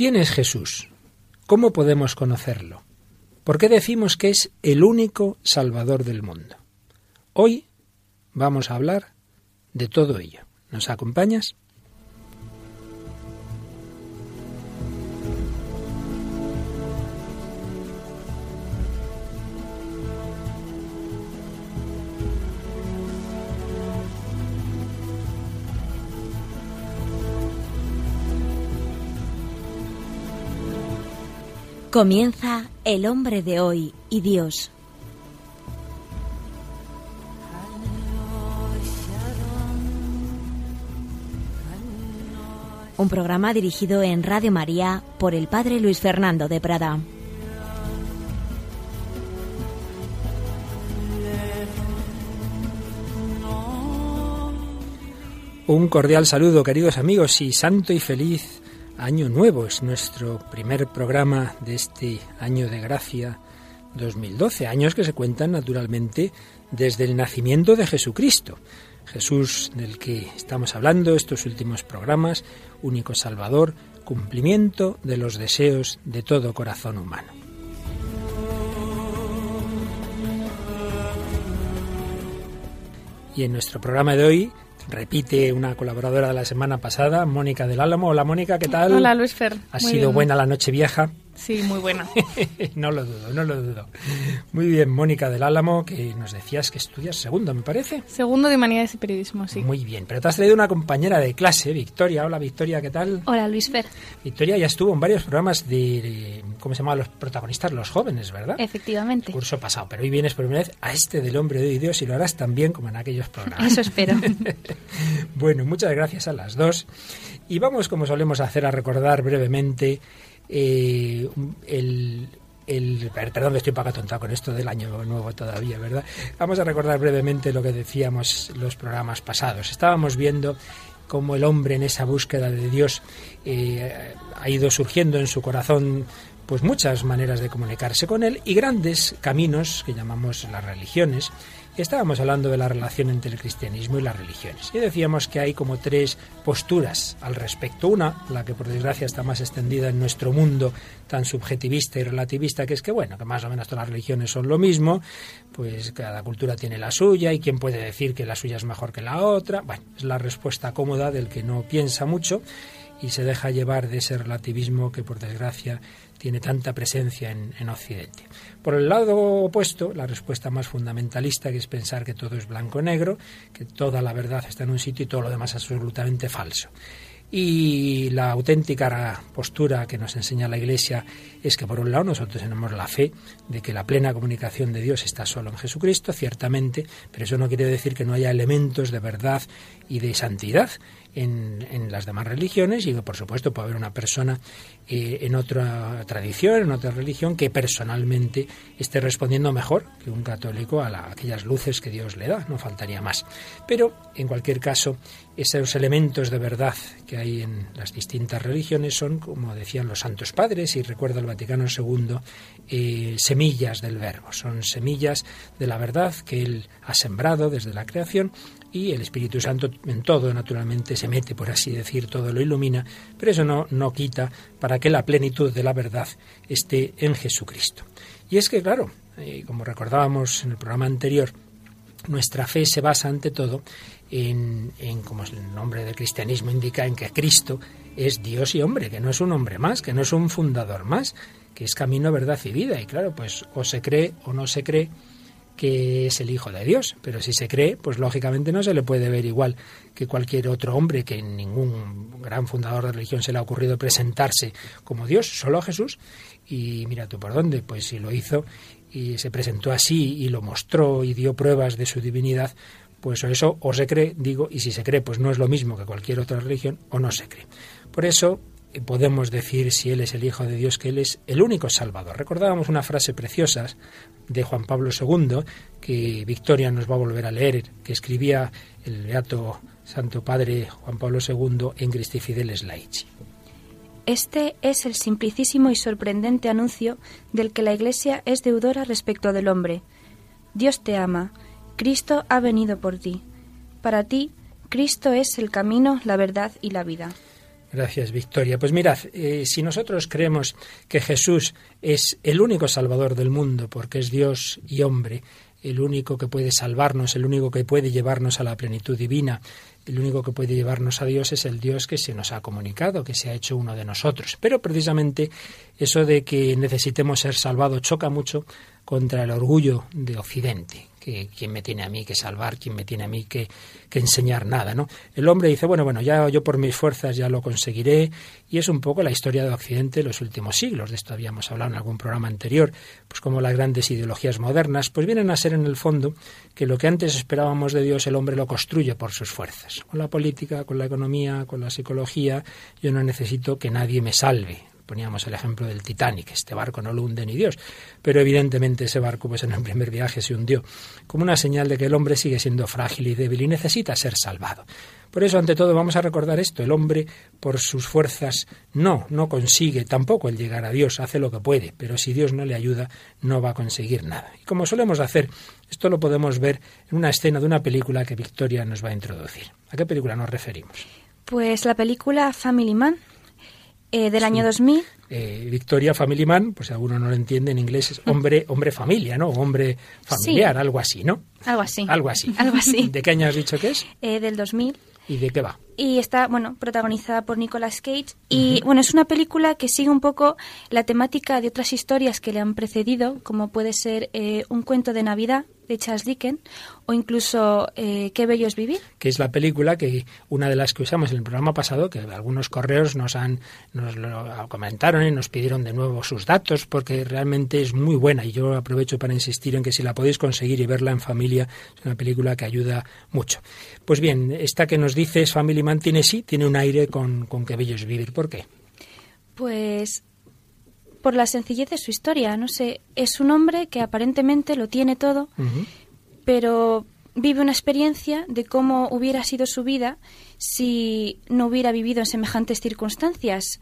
¿Quién es Jesús? ¿Cómo podemos conocerlo? ¿Por qué decimos que es el único Salvador del mundo? Hoy vamos a hablar de todo ello. ¿Nos acompañas? Comienza El hombre de hoy y Dios. Un programa dirigido en Radio María por el Padre Luis Fernando de Prada. Un cordial saludo, queridos amigos, y santo y feliz Año Nuevo es nuestro primer programa de este año de gracia 2012, años que se cuentan naturalmente desde el nacimiento de Jesucristo. Jesús del que estamos hablando estos últimos programas, único Salvador, cumplimiento de los deseos de todo corazón humano. Y en nuestro programa de hoy Repite una colaboradora de la semana pasada, Mónica del Álamo. Hola Mónica, ¿qué tal? Hola Luis Fer. ¿Ha sido buena la noche vieja? Sí, muy buena. no lo dudo, no lo dudo. Muy bien, Mónica del Álamo, que nos decías que estudias segundo, me parece. Segundo de Humanidades y Periodismo, sí. Muy bien, pero te has traído una compañera de clase, Victoria. Hola Victoria, ¿qué tal? Hola Luis Fer. Victoria ya estuvo en varios programas de, ¿cómo se llama? Los protagonistas, los jóvenes, ¿verdad? Efectivamente. curso pasado, pero hoy vienes por primera vez a este del hombre de Dios y lo harás también como en aquellos programas. Eso espero. bueno, muchas gracias a las dos. Y vamos, como solemos hacer, a recordar brevemente eh, el, el, perdón, estoy para tonta con esto del año nuevo todavía, ¿verdad? Vamos a recordar brevemente lo que decíamos los programas pasados. Estábamos viendo cómo el hombre en esa búsqueda de Dios eh, ha ido surgiendo en su corazón pues muchas maneras de comunicarse con él y grandes caminos que llamamos las religiones estábamos hablando de la relación entre el cristianismo y las religiones. Y decíamos que hay como tres posturas al respecto. Una, la que por desgracia está más extendida en nuestro mundo tan subjetivista y relativista, que es que, bueno, que más o menos todas las religiones son lo mismo, pues cada cultura tiene la suya y quién puede decir que la suya es mejor que la otra. Bueno, es la respuesta cómoda del que no piensa mucho y se deja llevar de ese relativismo que por desgracia tiene tanta presencia en, en, Occidente. Por el lado opuesto, la respuesta más fundamentalista, que es pensar que todo es blanco-negro, que toda la verdad está en un sitio y todo lo demás es absolutamente falso. Y la auténtica postura que nos enseña la Iglesia es que, por un lado, nosotros tenemos la fe de que la plena comunicación de Dios está solo en Jesucristo, ciertamente, pero eso no quiere decir que no haya elementos de verdad y de santidad en, las demás religiones y por supuesto, puede haber una persona eh, en otra tradición, en otra religión, que personalmente esté respondiendo mejor que un católico a, aquellas luces que Dios le da, no faltaría más. Pero, en cualquier caso, esos elementos de verdad que hay en las distintas religiones son, como decían los santos padres, y recuerda el Vaticano II, eh, semillas del verbo, son semillas de la verdad que Él ha sembrado desde la creación y el Espíritu Santo en todo, naturalmente, se mete, por así decir, todo lo ilumina, pero eso no, no quita para que la plenitud de la verdad esté en Jesucristo. Y es que, claro, eh, como recordábamos en el programa anterior, nuestra fe se basa ante todo en, en, como el nombre del cristianismo indica, en que Cristo es Dios y hombre, que no es un hombre más, que no es un fundador más, que es camino, verdad y vida. Y claro, pues o se cree o no se cree que es el Hijo de Dios. Pero si se cree, pues lógicamente no se le puede ver igual que cualquier otro hombre, que ningún gran fundador de religión se le ha ocurrido presentarse como Dios, solo a Jesús. Y mira tú por dónde, pues si lo hizo y se presentó así y lo mostró y dio pruebas de su divinidad, pues eso o se cree, digo, y si se cree, pues no es lo mismo que cualquier otra religión, o no se cree. Por eso podemos decir, si Él es el Hijo de Dios, que Él es el único Salvador. Recordábamos una frase preciosa de Juan Pablo II, que Victoria nos va a volver a leer, que escribía el Beato Santo Padre Juan Pablo II en Christi Fideles Laici. Este es el simplicísimo y sorprendente anuncio del que la Iglesia es deudora respecto del hombre. Dios te ama, Cristo ha venido por ti. Para ti, Cristo es el camino, la verdad y la vida. Gracias, Victoria. Pues mirad, eh, si nosotros creemos que Jesús es el único Salvador del mundo, porque es Dios y hombre, el único que puede salvarnos, el único que puede llevarnos a la plenitud divina, el único que puede llevarnos a Dios es el Dios que se nos ha comunicado, que se ha hecho uno de nosotros. Pero precisamente eso de que necesitemos ser salvados choca mucho contra el orgullo de Occidente, que quién me tiene a mí que salvar, quién me tiene a mí que, que, enseñar nada, ¿no? El hombre dice, bueno, bueno, ya yo por mis fuerzas ya lo conseguiré, y es un poco la historia de Occidente en los últimos siglos, de esto habíamos hablado en algún programa anterior, pues como las grandes ideologías modernas, pues vienen a ser en el fondo que lo que antes esperábamos de Dios el hombre lo construye por sus fuerzas, con la política, con la economía, con la psicología, yo no necesito que nadie me salve, Poníamos el ejemplo del Titanic, este barco no lo hunde ni Dios, pero evidentemente ese barco pues en el primer viaje se hundió, como una señal de que el hombre sigue siendo frágil y débil y necesita ser salvado. Por eso, ante todo, vamos a recordar esto. El hombre, por sus fuerzas, no, no consigue tampoco el llegar a Dios, hace lo que puede, pero si Dios no le ayuda, no va a conseguir nada. Y como solemos hacer, esto lo podemos ver en una escena de una película que Victoria nos va a introducir. ¿A qué película nos referimos? Pues la película Family Man, eh, del año 2000. Eh, Victoria Family Man, pues si alguno no lo entiende en inglés, es hombre, hombre familia, ¿no? Hombre familiar, algo así, ¿no? Algo así. Algo así. Algo así. ¿De qué año has dicho que es? Eh, del 2000. ¿Y de qué va? Y está, bueno, protagonizada por Nicolas Cage. Y, bueno, es una película que sigue un poco la temática de otras historias que le han precedido, como puede ser eh, Un cuento de Navidad, de Charles Dickens o incluso eh, Qué bello es vivir. Que es la película que una de las que usamos en el programa pasado, que algunos correos nos han nos lo comentaron y nos pidieron de nuevo sus datos porque realmente es muy buena y yo aprovecho para insistir en que si la podéis conseguir y verla en familia es una película que ayuda mucho. Pues bien, esta que nos dices Family Man tiene sí, tiene un aire con, con Qué bello es vivir. ¿Por qué? Pues por la sencillez de su historia. No sé, es un hombre que aparentemente lo tiene todo, pero vive una experiencia de cómo hubiera sido su vida si no hubiera vivido en semejantes circunstancias.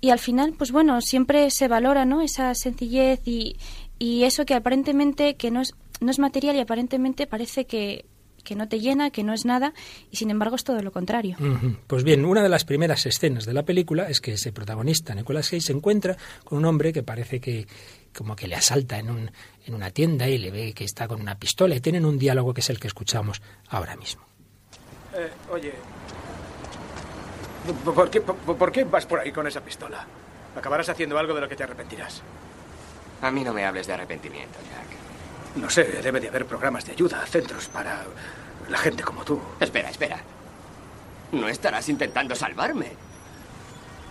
Y al final, pues bueno, siempre se valora, ¿no? Esa sencillez y, y eso que aparentemente que no es, no es material y aparentemente parece que que no te llena, que no es nada, y sin embargo es todo lo contrario. Pues bien, una de las primeras escenas de la película es que ese protagonista, Nicolas Cage, se encuentra con un hombre que parece que como que le asalta en, un, en una tienda y le ve que está con una pistola y tienen un diálogo que es el que escuchamos ahora mismo. Eh, oye, ¿por qué, ¿por qué vas por ahí con esa pistola? Acabarás haciendo algo de lo que te arrepentirás. A mí no me hables de arrepentimiento, Jack. No sé, debe de haber programas de ayuda, centros para la gente como tú. Espera, espera. No estarás intentando salvarme.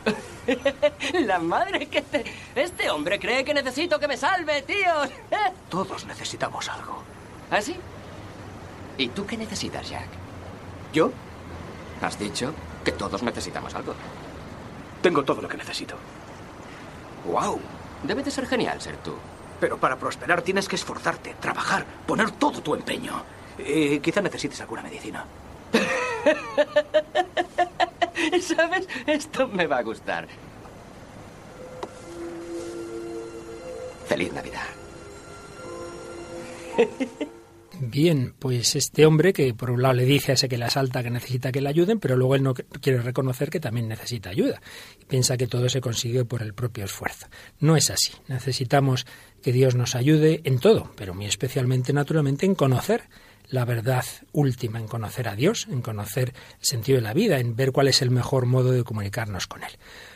la madre que te... Este hombre cree que necesito que me salve, tíos. Todos necesitamos algo. ¿Ah, sí? ¿Y tú qué necesitas, Jack? ¿Yo? Has dicho que todos necesitamos algo. Tengo todo lo que necesito. ¡Wow! Debe de ser genial ser tú. Pero para prosperar tienes que esforzarte, trabajar, poner todo tu empeño. Y quizá necesites alguna medicina. ¿Sabes? Esto me va a gustar. Feliz Navidad. Bien, pues este hombre que por un lado le dice a ese que le asalta que necesita que le ayuden, pero luego él no quiere reconocer que también necesita ayuda y piensa que todo se consigue por el propio esfuerzo. No es así. Necesitamos que Dios nos ayude en todo, pero muy especialmente, naturalmente, en conocer la verdad última, en conocer a Dios, en conocer el sentido de la vida, en ver cuál es el mejor modo de comunicarnos con Él.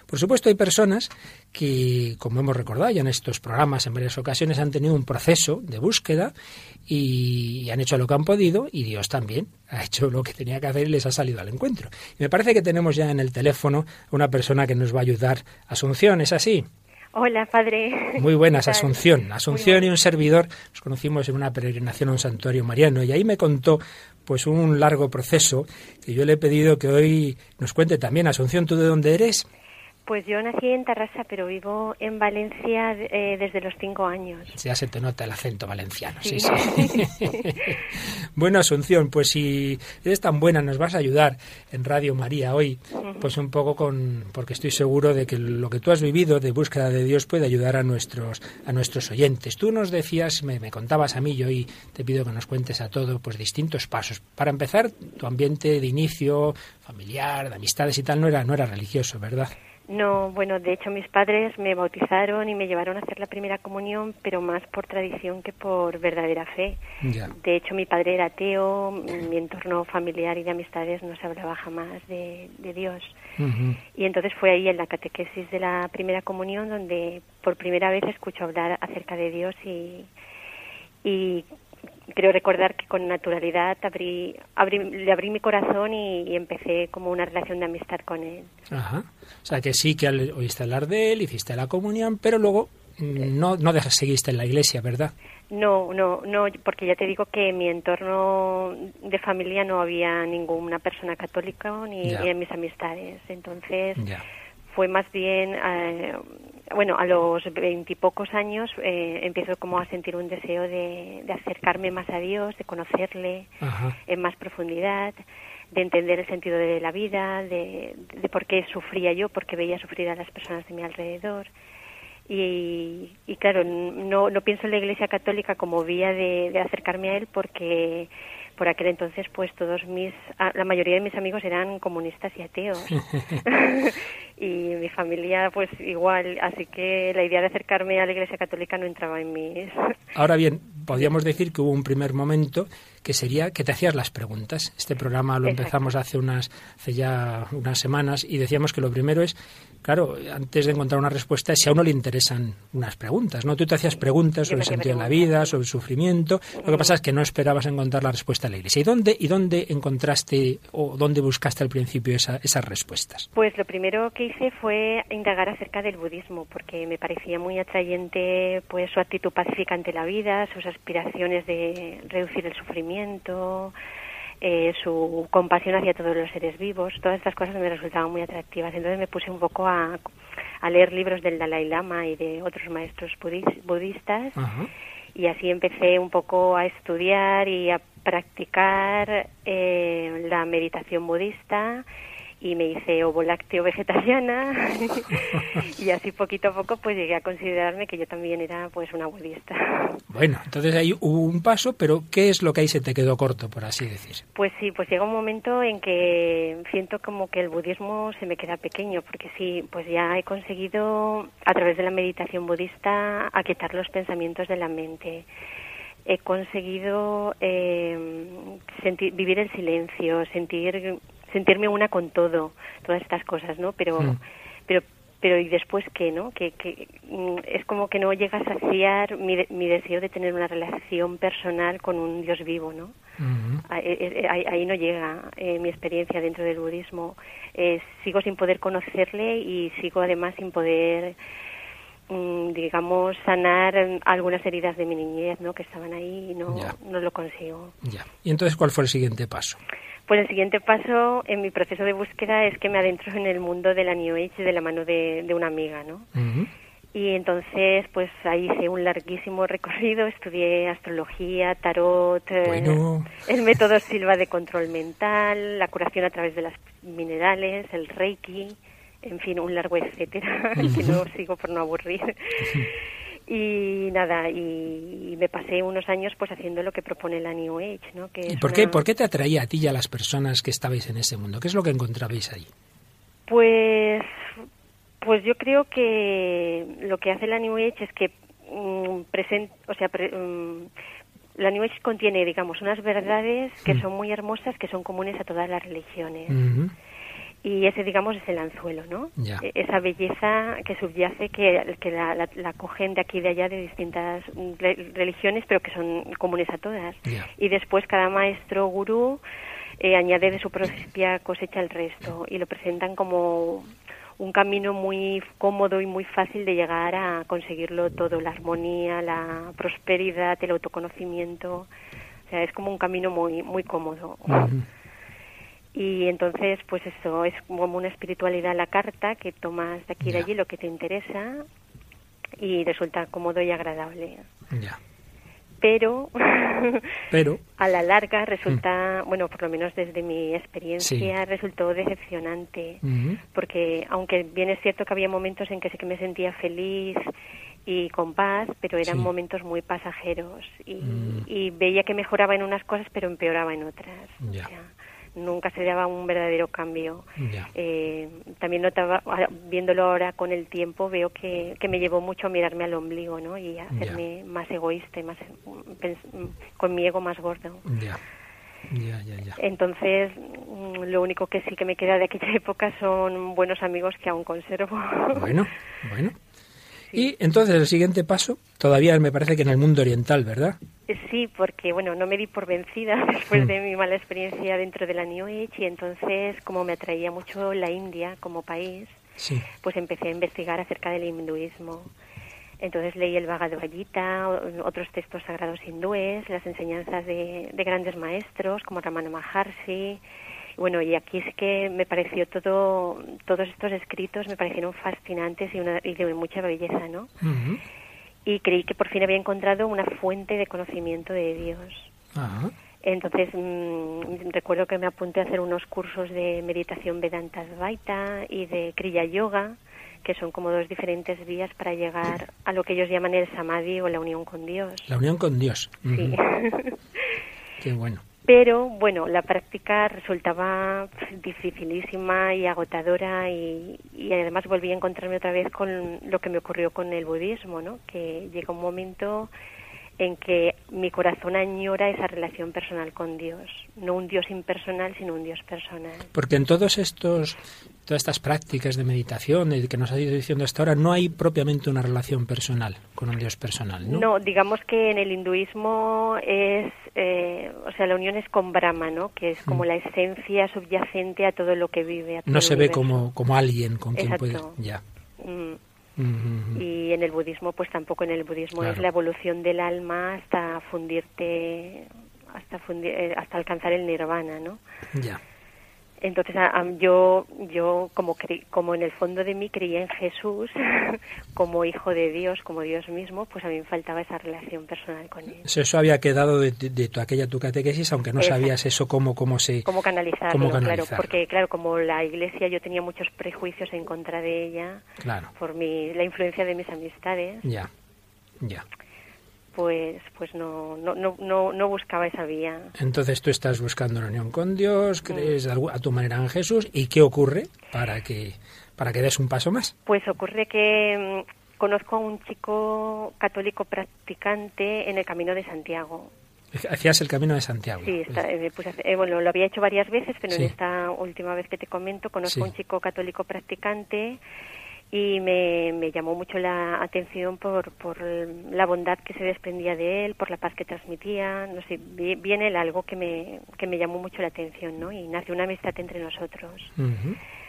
Por supuesto, hay personas que, como hemos recordado ya en estos programas en varias ocasiones, han tenido un proceso de búsqueda y han hecho lo que han podido y Dios también ha hecho lo que tenía que hacer y les ha salido al encuentro. Y me parece que tenemos ya en el teléfono una persona que nos va a ayudar. Asunción, ¿es así? Hola, padre. Muy buenas, Asunción. Asunción y un servidor nos conocimos en una peregrinación a un santuario mariano y ahí me contó pues un largo proceso que yo le he pedido que hoy nos cuente también. Asunción, ¿tú de dónde eres? Pues yo nací en Tarrasa, pero vivo en Valencia eh, desde los cinco años. Ya se te nota el acento valenciano, sí, sí. bueno, Asunción, pues si eres tan buena, nos vas a ayudar en Radio María hoy, pues un poco con, porque estoy seguro de que lo que tú has vivido de búsqueda de Dios puede ayudar a nuestros, a nuestros oyentes. Tú nos decías, me, me contabas a mí, yo y te pido que nos cuentes a todo, pues distintos pasos. Para empezar, tu ambiente de inicio familiar, de amistades y tal, no era, no era religioso, ¿verdad? No, bueno, de hecho mis padres me bautizaron y me llevaron a hacer la primera comunión, pero más por tradición que por verdadera fe. De hecho, mi padre era ateo, mi entorno familiar y de amistades no se hablaba jamás de, Dios. Y entonces fue ahí en la catequesis de la primera comunión donde por primera vez escucho hablar acerca de Dios y, y creo recordar que con naturalidad abrí, le abrí mi corazón y, empecé como una relación de amistad con él. Ajá. O sea que sí que oíste hablar de él, hiciste la comunión, pero luego mm, no, no seguiste en la iglesia, ¿verdad? No, no, no, porque ya te digo que en mi entorno de familia no había ninguna persona católica ni, en mis amistades. Entonces fue más bien eh, bueno, a los veintipocos años eh, empiezo como a sentir un deseo de, acercarme más a Dios, de conocerle en más profundidad, de entender el sentido de la vida, de, por qué sufría yo, porque veía sufrir a las personas de mi alrededor. Y, claro, no, no pienso en la Iglesia Católica como vía de, acercarme a Él porque por aquel entonces pues todos mis la mayoría de mis amigos eran comunistas y ateos. Y mi familia pues igual, así que la idea de acercarme a la Iglesia Católica no entraba en mis... Ahora bien, podríamos decir que hubo un primer momento que sería que te hacías las preguntas. Este programa lo empezamos hace unas hace ya unas semanas y decíamos que lo primero es claro, antes de encontrar una respuesta, si a uno le interesan unas preguntas, ¿no? Tú te hacías preguntas sobre el sentido de la vida, sobre el sufrimiento. Lo que pasa es que no esperabas encontrar la respuesta en la iglesia. ¿Y dónde, y dónde encontraste o dónde buscaste al principio esas respuestas? Pues lo primero que hice fue indagar acerca del budismo, porque me parecía muy atrayente pues su actitud pacífica ante la vida, sus aspiraciones de reducir el sufrimiento, eh, su compasión hacia todos los seres vivos, todas estas cosas me resultaban muy atractivas. Entonces me puse un poco a, leer libros del Dalai Lama y de otros maestros budistas. Y así empecé un poco a estudiar y a practicar eh, la meditación budista y me hice ovo lácteo vegetariana y así poquito a poco pues llegué a considerarme que yo también era pues una budista. Bueno, entonces ahí hubo un paso, pero ¿qué es lo que ahí se te quedó corto, por así decir? Pues sí, pues llega un momento en que siento como que el budismo se me queda pequeño, porque sí, pues ya he conseguido a través de la meditación budista aquietar los pensamientos de la mente he conseguido eh, sentir, vivir el silencio, sentir sentirme una con todo, todas estas cosas, ¿no? Pero, mm. pero, pero ¿y después qué, no? Que, que mm, es como que no llega a saciar mi, mi deseo de tener una relación personal con un Dios vivo, ¿no? Eh, eh, ahí, no llega eh, mi experiencia dentro del budismo. sigo sin poder conocerle y sigo además sin poder digamos, sanar algunas heridas de mi niñez, ¿no? Que estaban ahí y no, no lo consigo. Ya. ¿Y entonces cuál fue el siguiente paso? Pues el siguiente paso en mi proceso de búsqueda es que me adentro en el mundo de la New Age de la mano de, una amiga, ¿no? Y entonces, pues ahí hice un larguísimo recorrido, estudié astrología, tarot, eh, el método Silva de control mental, la curación a través de los minerales, el Reiki, en fin, un largo etcétera, que no sigo por no aburrir. y nada y, me pasé unos años pues haciendo lo que propone la New Age no que ¿Y por qué por qué te atraía a ti y a las personas que estabais en ese mundo qué es lo que encontrabais ahí pues pues yo creo que lo que hace la New Age es que um, o sea mm, la New Age contiene digamos unas verdades que mm. son muy hermosas que son comunes a todas las religiones y ese digamos es el anzuelo no e-, esa belleza que subyace que, que la, la, cogen de aquí y de allá de distintas religiones pero que son comunes a todas. Y después cada maestro gurú eh, añade de su propia cosecha el resto y lo presentan como un camino muy cómodo y muy fácil de llegar a conseguirlo todo la armonía la prosperidad el autoconocimiento. O sea es como un camino muy muy cómodo Y entonces, pues eso, es como una espiritualidad a la carta que tomas de aquí y de allí lo que te interesa y resulta cómodo y agradable. Ya. Pero, pero a la larga resulta, mm. bueno, por lo menos desde mi experiencia, resultó decepcionante. Porque aunque bien es cierto que había momentos en que sí que me sentía feliz y con paz, pero eran momentos muy pasajeros. Y, mm. y, veía que mejoraba en unas cosas, pero empeoraba en otras. Ya nunca se daba un verdadero cambio. Eh, también notaba, viéndolo ahora con el tiempo, veo que, que, me llevó mucho a mirarme al ombligo, ¿no? Y a hacerme más egoísta, más, con mi ego más gordo. Ya. Ya, ya, Entonces, mm, lo único que sí que me queda de aquella época son buenos amigos que aún conservo. Bueno, bueno. Y entonces el siguiente paso, todavía me parece que en el mundo oriental, ¿verdad? Sí, porque bueno, no me di por vencida después de mi mala experiencia dentro de la New Age y entonces como me atraía mucho la India como país, pues empecé a investigar acerca del hinduismo. Entonces leí el Bhagavad Gita, otros textos sagrados hindúes, las enseñanzas de, de grandes maestros como Ramana Maharshi, bueno, y aquí es que me pareció todo, todos estos escritos me parecieron fascinantes y, una, y de mucha belleza, ¿no? Y creí que por fin había encontrado una fuente de conocimiento de Dios. Entonces mm, recuerdo que me apunté a hacer unos cursos de meditación Vedanta Advaita y de Kriya Yoga, que son como dos diferentes vías para llegar a lo que ellos llaman el Samadhi o la unión con Dios. La unión con Dios. Sí. Qué bueno. Pero bueno, la práctica resultaba dificilísima y agotadora y, y, además volví a encontrarme otra vez con lo que me ocurrió con el budismo, ¿no? Que llega un momento en que mi corazón añora esa relación personal con Dios, no un Dios impersonal, sino un Dios personal. Porque en todos estos todas estas prácticas de meditación que nos ha ido diciendo hasta ahora, no hay propiamente una relación personal con un Dios personal, ¿no? No, digamos que en el hinduismo es, eh, o sea, la unión es con Brahma, ¿no? Que es como mm. la esencia subyacente a todo lo que vive. no se ve como, como alguien con quien puede... Ya. Mm. Y en el budismo, pues tampoco en el budismo es la evolución del alma hasta fundirte, hasta, fundir, eh, hasta alcanzar el nirvana, ¿no? Ya. Entonces yo, yo como, como en el fondo de mí creía en Jesús como hijo de Dios, como Dios mismo, pues a mí me faltaba esa relación personal con él. Eso había quedado de, tu, aquella tu catequesis, aunque no sabías eso cómo, cómo se... Cómo canalizarlo, claro, porque claro, como la iglesia yo tenía muchos prejuicios en contra de ella, claro. por mi, la influencia de mis amistades. Ya, ya pues pues no, no, no, no, buscaba esa vía. Entonces tú estás buscando la unión con Dios, crees a tu manera en Jesús, ¿y qué ocurre para que, para que des un paso más? Pues ocurre que mm, conozco a un chico católico practicante en el Camino de Santiago. Hacías el Camino de Santiago. Sí, eh, eh, bueno, lo había hecho varias veces, pero en esta última vez que te comento conozco a un chico católico practicante y me, me, llamó mucho la atención por, por la bondad que se desprendía de él, por la paz que transmitía, no sé, viene algo que me, que me llamó mucho la atención, ¿no? Y nació una amistad entre nosotros.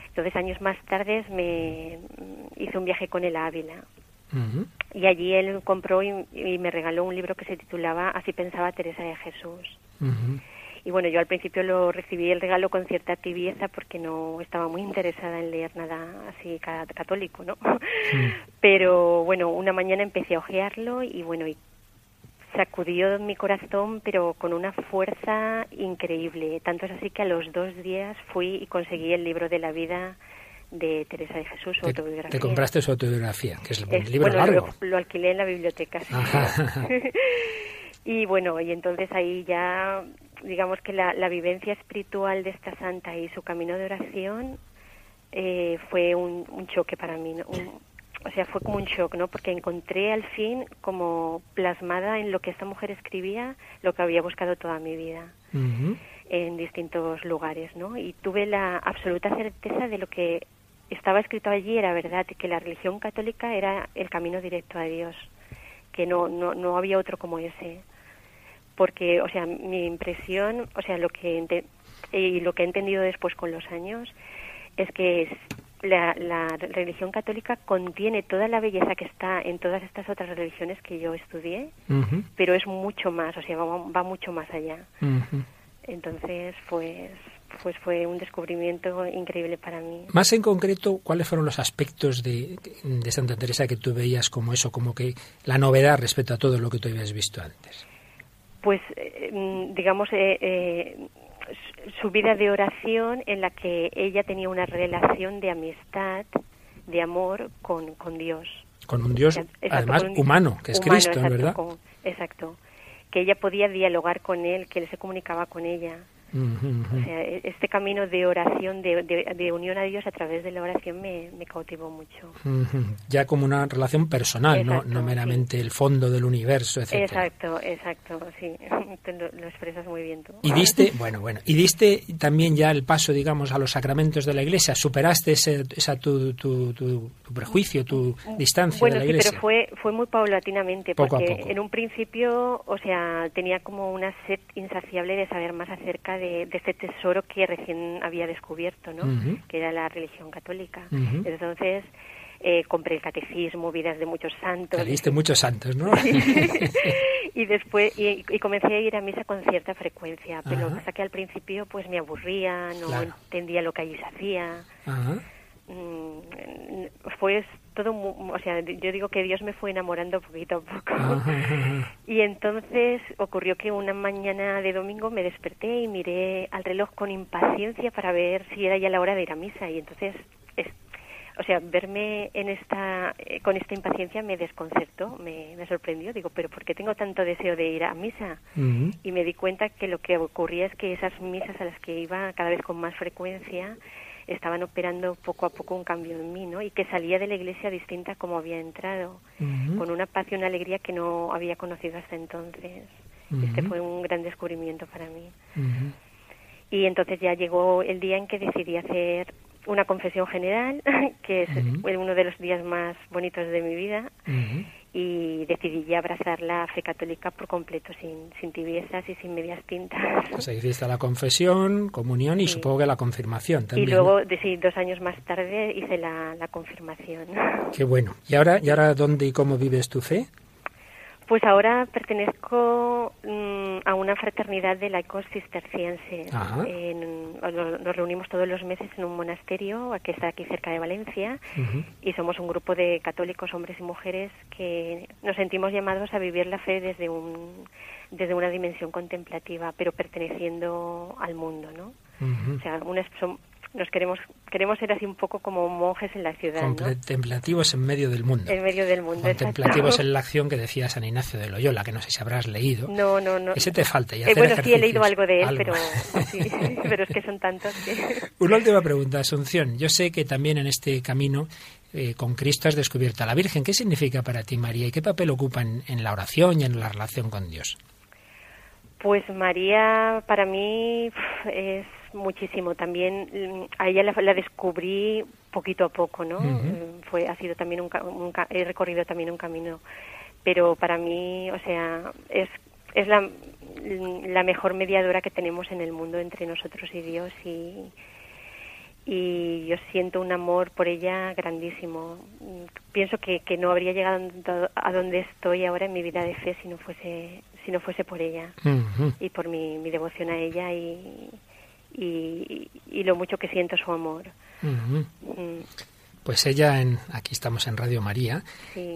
Entonces, años más tarde me hice un viaje con él a Ávila. Y allí él compró y, me regaló un libro que se titulaba Así pensaba Teresa de Jesús. Y bueno, yo al principio lo recibí el regalo con cierta tibieza porque no estaba muy interesada en leer nada así católico, ¿no? Pero bueno, una mañana empecé a ojearlo y bueno, y sacudió mi corazón, pero con una fuerza increíble. Tanto es así que a los dos días fui y conseguí el libro de la vida de Teresa de Jesús, su autobiografía. Te compraste su autobiografía, que es, un libro largo. Lo, lo, alquilé en la biblioteca. y bueno, y entonces ahí ya digamos que la, la, vivencia espiritual de esta santa y su camino de oración eh, fue un, un, choque para mí, o sea, fue como un shock, ¿no? Porque encontré al fin como plasmada en lo que esta mujer escribía lo que había buscado toda mi vida en distintos lugares, ¿no? Y tuve la absoluta certeza de lo que estaba escrito allí era verdad, que la religión católica era el camino directo a Dios, que no, no, no había otro como ese porque, o sea, mi impresión, o sea, lo que y lo que he entendido después con los años es que la, la, religión católica contiene toda la belleza que está en todas estas otras religiones que yo estudié, pero es mucho más, o sea, va, mucho más allá. Entonces, pues, pues fue un descubrimiento increíble para mí. Más en concreto, ¿cuáles fueron los aspectos de, de Santa Teresa que tú veías como eso, como que la novedad respecto a todo lo que tú habías visto antes? Pues, eh, mm, digamos, eh, eh, su vida de oración en la que ella tenía una relación de amistad, de amor con, con Dios. Con un Dios, además, humano, que es Cristo, ¿verdad? exacto. Que ella podía dialogar con él, que él se comunicaba con ella. O sea, e-, este camino de oración, de, de, unión a Dios a través de la oración me, me cautivó mucho. Ya como una relación personal, no, no meramente el fondo del universo, etc. Exacto, exacto, sí. Lo, expresas muy bien tú. Y diste, bueno, bueno, y diste también ya el paso, digamos, a los sacramentos de la Iglesia. ¿Superaste ese, esa tu, tu, tu, prejuicio, tu distancia de la Iglesia? Sí, pero fue, fue muy paulatinamente, porque en un principio, o sea, tenía como una sed insaciable de saber más acerca de de, este tesoro que recién había descubierto, ¿no? Que era la religión católica. Entonces, eh, compré el catecismo, vidas de muchos santos. Te muchos santos, ¿no? y después, y, comencé a ir a misa con cierta frecuencia, pero lo que pasa que al principio pues me aburría, no entendía lo que allí se hacía. Mm, fue todo, o sea, yo digo que Dios me fue enamorando poquito a poco. y entonces ocurrió que una mañana de domingo me desperté y miré al reloj con impaciencia para ver si era ya la hora de ir a misa. Y entonces, o sea, verme en esta, eh, con esta impaciencia me desconcertó, me, sorprendió. Digo, pero ¿por qué tengo tanto deseo de ir a misa? Y me di cuenta que lo que ocurría es que esas misas a las que iba cada vez con más frecuencia estaban operando poco a poco un cambio en mí, ¿no? Y que salía de la iglesia distinta como había entrado, con una paz y una alegría que no había conocido hasta entonces. Este fue un gran descubrimiento para mí. Y entonces ya llegó el día en que decidí hacer una confesión general, que es uno de los días más bonitos de mi vida y decidí ya abrazar la fe católica por completo, sin, sin tibiezas y sin medias tintas. O sea, hiciste la confesión, comunión y supongo que la confirmación también. Y luego, sí, dos años más tarde hice la, la confirmación. Qué bueno. ¿Y ahora, ¿Y ahora dónde y cómo vives tu fe? Pues ahora pertenezco mm, a una fraternidad de laicos cistercienses. nos reunimos todos los meses en un monasterio que está aquí cerca de Valencia y somos un grupo de católicos, hombres y mujeres, que nos sentimos llamados a vivir la fe desde, un, desde una dimensión contemplativa, pero perteneciendo al mundo, ¿no? O sea, nos queremos queremos ser así un poco como monjes en la ciudad. Contemplativos en medio del mundo. En medio del mundo. Contemplativos en la acción que decía San Ignacio de Loyola, que no sé si habrás leído. No, no, no. Ese te falta. Eh, bueno, sí he leído algo de él, Pero, pero es que son tantos. Una última pregunta, Asunción. Yo sé que también en este camino eh, con Cristo has descubierto a la Virgen. ¿Qué significa para ti María y qué papel ocupa en, en la oración y en la relación con Dios? Pues María para mí es muchísimo. También mm, a ella la, descubrí poquito a poco, ¿no? Mm, fue ha sido también un, he recorrido también un camino, pero para mí, o sea, es es la, la mejor mediadora que tenemos en el mundo entre nosotros y Dios y y yo siento un amor por ella grandísimo. Pienso que, que no habría llegado a donde estoy ahora en mi vida de fe si no fuese si no fuese por ella y por mi, mi devoción a ella y, y, y, lo mucho que siento su amor. Pues ella, en, aquí estamos en Radio María,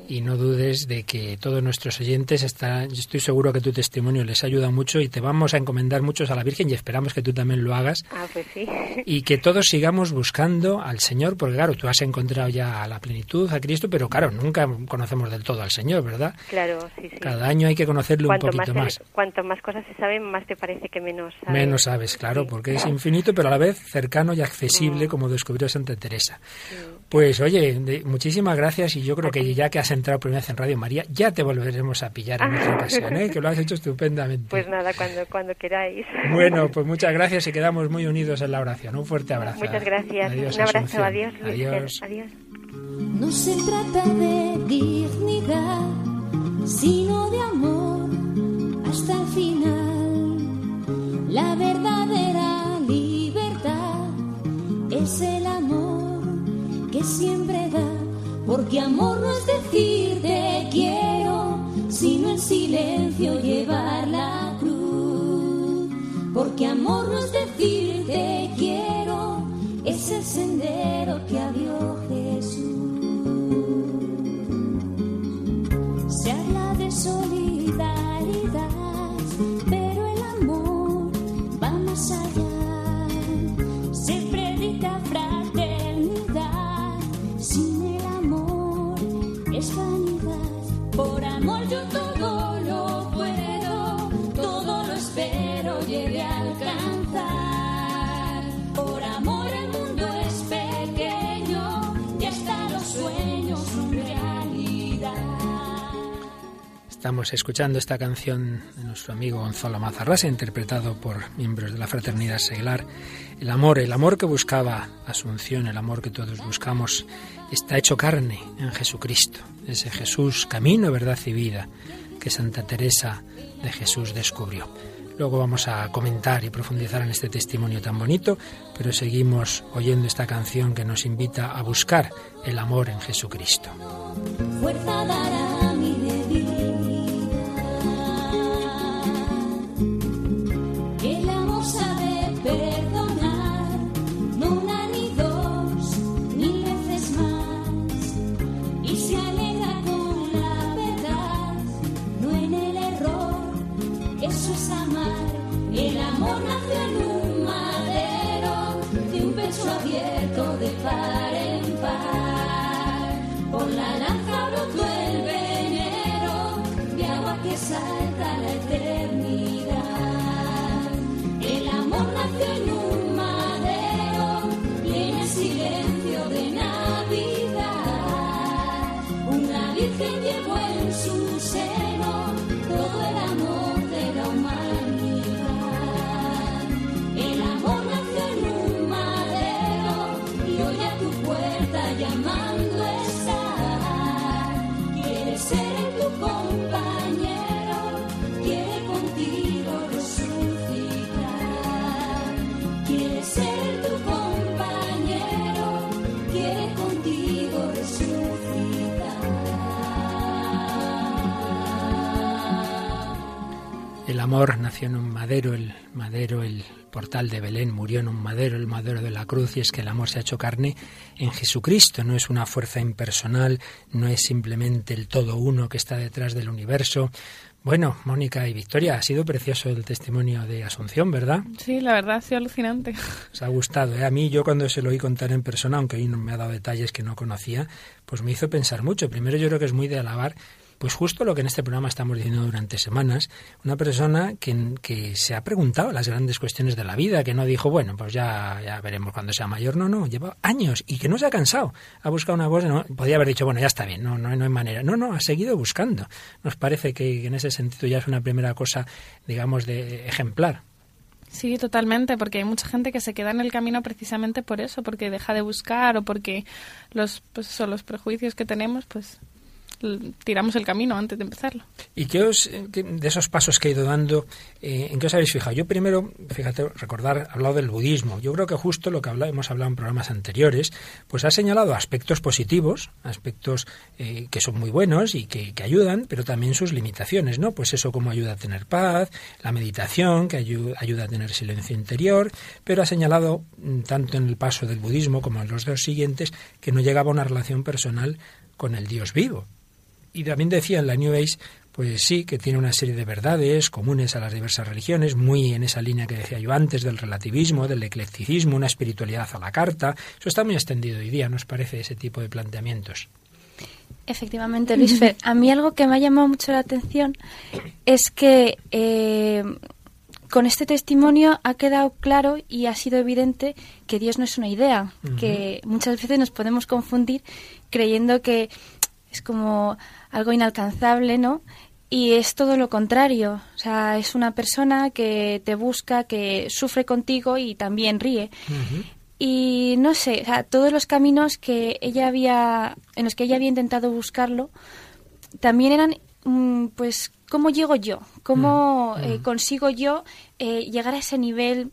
y no dudes de que todos nuestros oyentes, están, estoy seguro que tu testimonio les ayuda mucho y te vamos a encomendar muchos a la Virgen y esperamos que tú también lo hagas. Ah, pues sí. Y que todos sigamos buscando al Señor, porque claro, tú has encontrado ya a la plenitud, a Cristo, pero claro, nunca conocemos del todo al Señor, ¿verdad? Claro, sí, sí. Cada año hay que conocerlo un poquito más, Cuanto más cosas se saben, más te parece que menos sabes. Menos sabes, claro, porque es infinito, pero a la vez cercano y accesible, mm. como descubrió Santa Teresa. Pues oye, muchísimas gracias y yo creo que ya que has entrado primera vez en Radio María, ya te volveremos a pillar en otra ocasión, ¿eh? que lo has hecho estupendamente. Pues nada, cuando, cuando queráis. Bueno, pues muchas gracias y quedamos muy unidos en la oración. Un fuerte abrazo. Muchas gracias. Un abrazo, adiós. Adiós. adiós. No se trata de dignidad, sino de amor Escuchando esta canción de nuestro amigo Gonzalo Mazarrasa, interpretado por miembros de la Fraternidad Seglar. El amor, el amor que buscaba Asunción, el amor que todos buscamos, está hecho carne en Jesucristo. Ese Jesús, camino, verdad y vida, que Santa Teresa de Jesús descubrió. Luego vamos a comentar y profundizar en este testimonio tan bonito, pero seguimos oyendo esta canción que nos invita a buscar el amor en Jesucristo. De par en par. Por la lanza brotó el venero de agua que salta la eternidad. El amor nació en un madero y en el silencio de Navidad. Una virgen llevó en su seno amor nació en un madero, el madero, el portal de Belén murió en un madero, el madero de la cruz, y es que el amor se ha hecho carne en Jesucristo, no es una fuerza impersonal, no es simplemente el todo uno que está detrás del universo. Bueno, Mónica y Victoria, ha sido precioso el testimonio de Asunción, ¿verdad? Sí, la verdad ha sido alucinante. Os ha gustado, ¿eh? A mí, yo cuando se lo oí contar en persona, aunque hoy no me ha dado detalles que no conocía, pues me hizo pensar mucho. Primero yo creo que es muy de alabar pues justo lo que en este programa estamos diciendo durante semanas, una persona que, que, se ha preguntado las grandes cuestiones de la vida, que no dijo, bueno, pues ya, ya veremos cuando sea mayor, no, no, lleva años y que no se ha cansado, ha buscado una cosa, no, podía haber dicho, bueno, ya está bien, no, no, no hay manera, no, no, ha seguido buscando. Nos parece que en ese sentido ya es una primera cosa, digamos, de ejemplar. Sí, totalmente, porque hay mucha gente que se queda en el camino precisamente por eso, porque deja de buscar o porque los, pues eso, los prejuicios que tenemos, pues tiramos el camino antes de empezarlo. ¿Y qué os, de esos pasos que he ido dando, eh, en qué os habéis fijado? Yo primero, fíjate, recordar, hablado del budismo. Yo creo que justo lo que habla, hemos hablado en programas anteriores, pues ha señalado aspectos positivos, aspectos eh, que son muy buenos y que, que, ayudan, pero también sus limitaciones, ¿no? Pues eso como ayuda a tener paz, la meditación, que ayuda, ayuda a tener silencio interior, pero ha señalado, mm, tanto en el paso del budismo como en los dos siguientes, que no llegaba a una relación personal con el Dios vivo y también decía en la New Age, pues sí, que tiene una serie de verdades comunes a las diversas religiones, muy en esa línea que decía yo antes del relativismo, del eclecticismo, una espiritualidad a la carta. Eso está muy extendido hoy día, ¿nos parece ese tipo de planteamientos? Efectivamente, Luis Fer. A mí algo que me ha llamado mucho la atención es que eh, con este testimonio ha quedado claro y ha sido evidente que Dios no es una idea, uh -huh. que muchas veces nos podemos confundir creyendo que es como algo inalcanzable, ¿no? Y es todo lo contrario, o sea, es una persona que te busca, que sufre contigo y también ríe. Uh -huh. Y no sé, o sea, todos los caminos que ella había, en los que ella había intentado buscarlo, también eran, mm, pues, ¿cómo llego yo? ¿Cómo uh -huh. eh, consigo yo eh, llegar a ese nivel?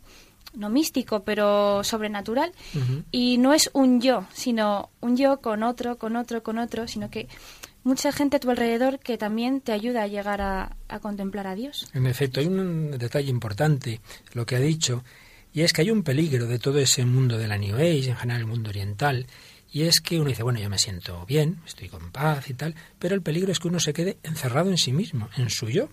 No místico, pero sobrenatural. Uh -huh. Y no es un yo, sino un yo con otro, con otro, con otro, sino que mucha gente a tu alrededor que también te ayuda a llegar a, a contemplar a Dios. En efecto, hay un detalle importante, lo que ha dicho, Y es que hay un peligro de todo ese mundo de la New Age, en general el mundo oriental, y es que uno dice, bueno, yo me siento bien, estoy con paz y tal, pero el peligro es que uno se quede encerrado en sí mismo, en su yo.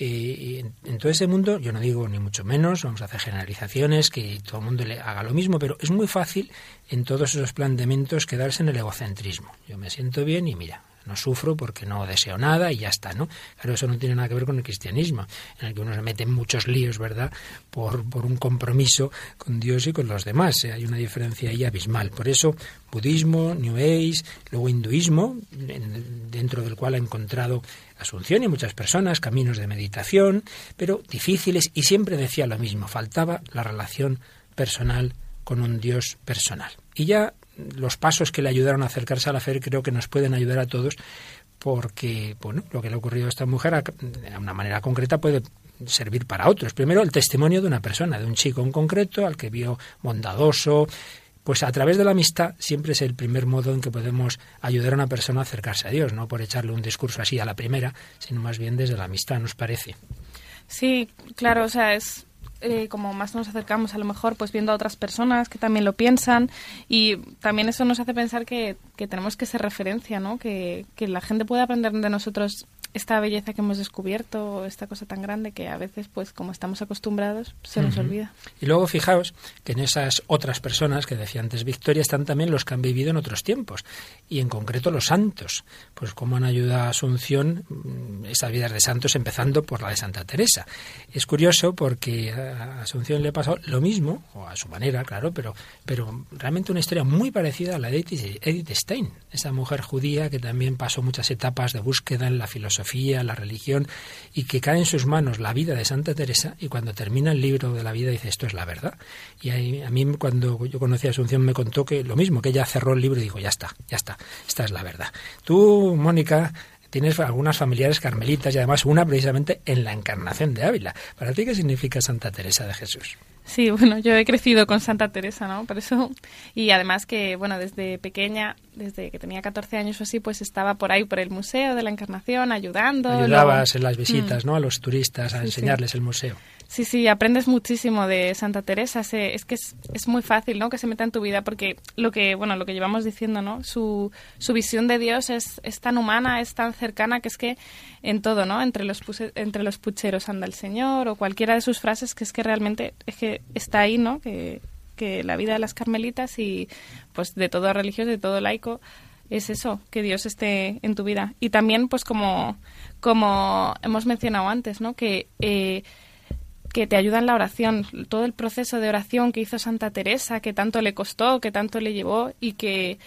Y en todo ese mundo, yo no digo ni mucho menos, vamos a hacer generalizaciones, que todo el mundo le haga lo mismo, pero es muy fácil en todos esos planteamientos quedarse en el egocentrismo. Yo me siento bien y mira, no sufro porque no deseo nada y ya está, ¿no? Claro, eso no tiene nada que ver con el cristianismo, en el que uno se mete muchos líos, ¿verdad? Por, por un compromiso con Dios y con los demás. ¿eh? Hay una diferencia ahí abismal. Por eso, budismo, New Age, luego hinduismo, dentro del cual ha encontrado Asunción y muchas personas, caminos de meditación, pero difíciles y siempre decía lo mismo, faltaba la relación personal con un Dios personal. Y ya los pasos que le ayudaron a acercarse a la fe creo que nos pueden ayudar a todos porque bueno, lo que le ha ocurrido a esta mujer de una manera concreta puede servir para otros. Primero, el testimonio de una persona, de un chico en concreto, al que vio bondadoso. Pues a través de la amistad siempre es el primer modo en que podemos ayudar a una persona a acercarse a Dios, no por echarle un discurso así a la primera, sino más bien desde la amistad, ¿nos parece? Sí, claro, o sea, es eh, como más nos acercamos a lo mejor pues viendo a otras personas que también lo piensan y también eso nos hace pensar que, que tenemos que ser referencia, ¿no? Que, que la gente puede aprender de nosotros esta belleza que hemos descubierto, esta cosa tan grande que a veces, pues como estamos acostumbrados, se nos olvida. Y luego fijaos que en esas otras personas que decía antes Victoria están también los que han vivido en otros tiempos, y en concreto los santos, pues cómo han ayudado a Asunción mm, esas vidas de santos, empezando por la de Santa Teresa. Es curioso porque a Asunción le ha pasado lo mismo, o a su manera, claro, pero, pero realmente una historia muy parecida a la de Edith Stein, esa mujer judía que también pasó muchas etapas de búsqueda en la filosofía la religión, y que cae en sus manos la vida de Santa Teresa y cuando termina el libro de la vida dice esto es la verdad. Y a mí cuando yo conocí a Asunción me contó que lo mismo, que ella cerró el libro y dijo ya está, ya está, esta es la verdad. Tú, Mónica, tienes algunas familiares carmelitas y además una precisamente en la encarnación de Ávila. ¿Para ti qué significa Santa Teresa de Jesús? Sí, bueno, yo he crecido con Santa Teresa, ¿no? Por eso, y además que, bueno, desde pequeña, desde que tenía 14 años o así, pues estaba por ahí, por el Museo de la Encarnación, ayudando. Ayudabas en las visitas, mm. ¿no? A los turistas, a enseñarles el museo. Sí, sí, aprendes muchísimo de Santa Teresa. es que es, es, muy fácil, ¿no? Que se meta en tu vida porque lo que, bueno, lo que llevamos diciendo, ¿no? Su, su visión de Dios es, es tan humana, es tan cercana que es que en todo, ¿no? Entre los, entre los pucheros anda el Señor o cualquiera de sus frases que es que realmente es que está ahí, ¿no? Que, que la vida de las carmelitas y pues de todo religioso, de todo laico, es eso, que Dios esté en tu vida. Y también, pues como, como hemos mencionado antes, ¿no? Que eh, que te ayuda en la oración, todo el proceso de oración que hizo Santa Teresa, que tanto le costó, que tanto le llevó y que,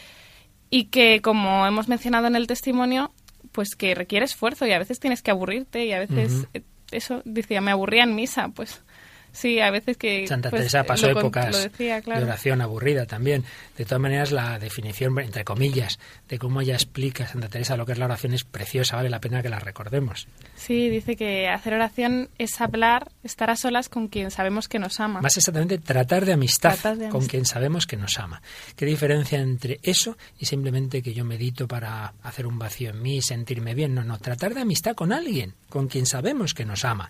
y que como hemos mencionado en el testimonio, pues que requiere esfuerzo y a veces tienes que aburrirte y a veces, eso decía, me aburría en misa, pues Sí, a veces que... Santa pues, Teresa pasó épocas de oración aburrida también. De todas maneras, la definición, entre comillas, de cómo ella explica Santa Teresa lo que es la oración es preciosa, vale la pena que la recordemos. Sí, dice que hacer oración es hablar, estar a solas con quien sabemos que nos ama. Más exactamente, tratar de amistad, con quien sabemos que nos ama. ¿Qué diferencia entre eso y simplemente que yo medito para hacer un vacío en mí, sentirme bien? No, no, tratar de amistad con alguien, con quien sabemos que nos ama.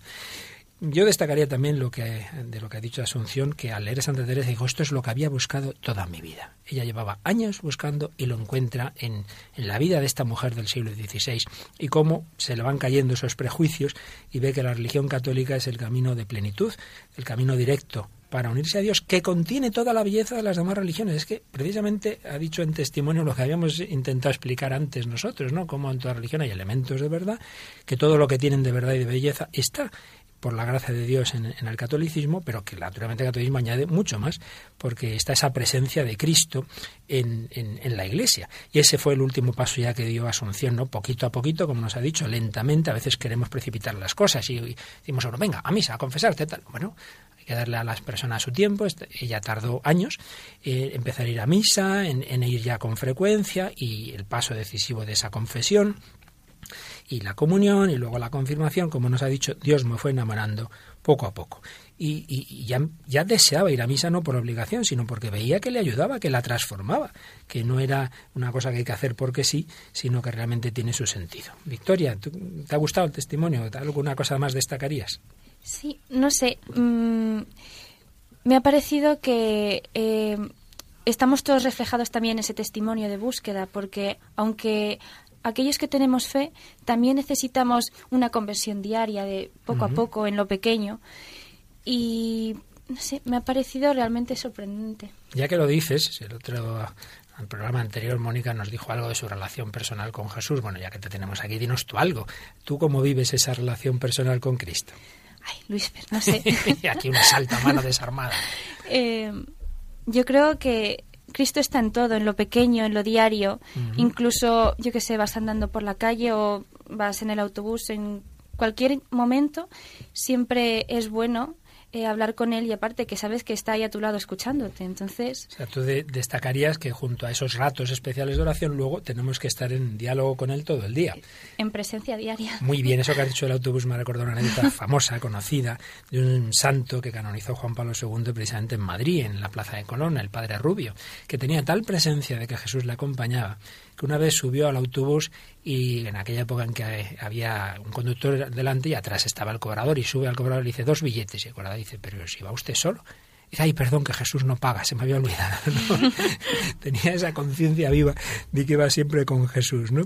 Yo destacaría también lo que, de lo que ha dicho Asunción, que al leer Santa Teresa dijo, esto es lo que había buscado toda mi vida. Ella llevaba años buscando y lo encuentra en, en la vida de esta mujer del siglo XVI y cómo se le van cayendo esos prejuicios y ve que la religión católica es el camino de plenitud, el camino directo para unirse a Dios, que contiene toda la belleza de las demás religiones. Es que precisamente ha dicho en testimonio lo que habíamos intentado explicar antes nosotros, ¿no? Como en toda religión hay elementos de verdad, que todo lo que tienen de verdad y de belleza está por la gracia de Dios en, el catolicismo, pero que naturalmente el catolicismo añade mucho más, porque está esa presencia de Cristo en, en, la Iglesia. Y ese fue el último paso ya que dio Asunción, ¿no? Poquito a poquito, como nos ha dicho, lentamente, a veces queremos precipitar las cosas y, decimos, bueno, venga, a misa, a confesarte, tal. Bueno, hay que darle a las personas su tiempo. Este, ella tardó años en empezar a ir a misa, en, en, ir ya con frecuencia y el paso decisivo de esa confesión y la comunión y luego la confirmación, como nos ha dicho, Dios me fue enamorando poco a poco. Y, ya, deseaba ir a misa no por obligación, sino porque veía que le ayudaba, que la transformaba, que no era una cosa que hay que hacer porque sí, sino que realmente tiene su sentido. Victoria, ¿te ha gustado el testimonio? ¿Alguna cosa más destacarías? Sí, no sé. Mm, me ha parecido que eh, estamos todos reflejados también en ese testimonio de búsqueda, porque aunque aquellos que tenemos fe también necesitamos una conversión diaria de poco a poco en lo pequeño y no sé, me ha parecido realmente sorprendente. Ya que lo dices, el otro el programa anterior Mónica nos dijo algo de su relación personal con Jesús. Bueno, ya que te tenemos aquí, dinos tú algo. ¿Tú cómo vives esa relación personal con Cristo? Ay, Luis, no sé. aquí una salta mano desarmada. Eh, yo creo que Cristo está en todo, en lo pequeño, en lo diario. Incluso, yo que sé, vas andando por la calle o vas en el autobús, en cualquier momento, siempre es bueno eh, hablar con él y aparte que sabes que está ahí a tu lado escuchándote. Entonces... O sea, tú destacarías que junto a esos ratos especiales de oración luego tenemos que estar en diálogo con él todo el día. En presencia diaria. Muy bien, eso que has dicho del autobús me ha recordado una anécdota famosa, conocida, de un santo que canonizó Juan Pablo II precisamente en Madrid, en la Plaza de Colón, el Padre Rubio, que tenía tal presencia de que Jesús le acompañaba que una vez subió al autobús y en aquella época en que había un conductor delante y atrás estaba el cobrador y sube al cobrador y dice dos billetes y el cobrador dice, pero si va usted solo. dice, ay, perdón, que Jesús no paga, se me había olvidado. Tenía esa conciencia viva de que iba siempre con Jesús, ¿no?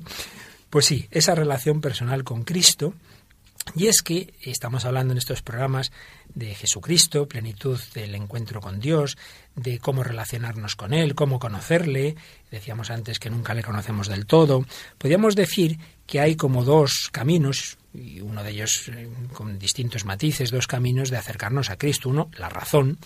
Pues sí, esa relación personal con Cristo, y es que estamos hablando en estos programas de Jesucristo, plenitud del encuentro con Dios, de cómo relacionarnos con Él, cómo conocerle. Decíamos antes que nunca le conocemos del todo. Podríamos decir que hay como dos caminos, y uno de ellos eh, con distintos matices, dos caminos de acercarnos a Cristo. Uno, la razón,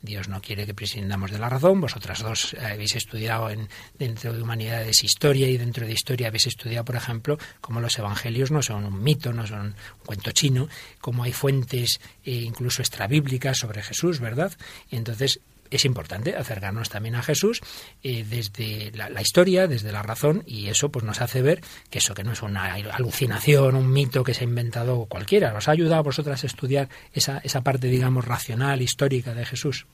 Dios no quiere que prescindamos de la razón. Vosotras dos habéis estudiado en, dentro de humanidades historia y dentro de historia habéis estudiado, por ejemplo, cómo los evangelios no son un mito, no son un cuento chino, cómo hay fuentes eh, incluso extrabíblicas sobre Jesús, ¿verdad? Entonces es importante acercarnos también a Jesús eh, desde la, historia, desde la razón, y eso pues nos hace ver que eso que no es una alucinación, un mito que se ha inventado cualquiera. ¿Os ha ayudado a vosotras a estudiar esa, esa parte, digamos, racional, histórica de Jesús?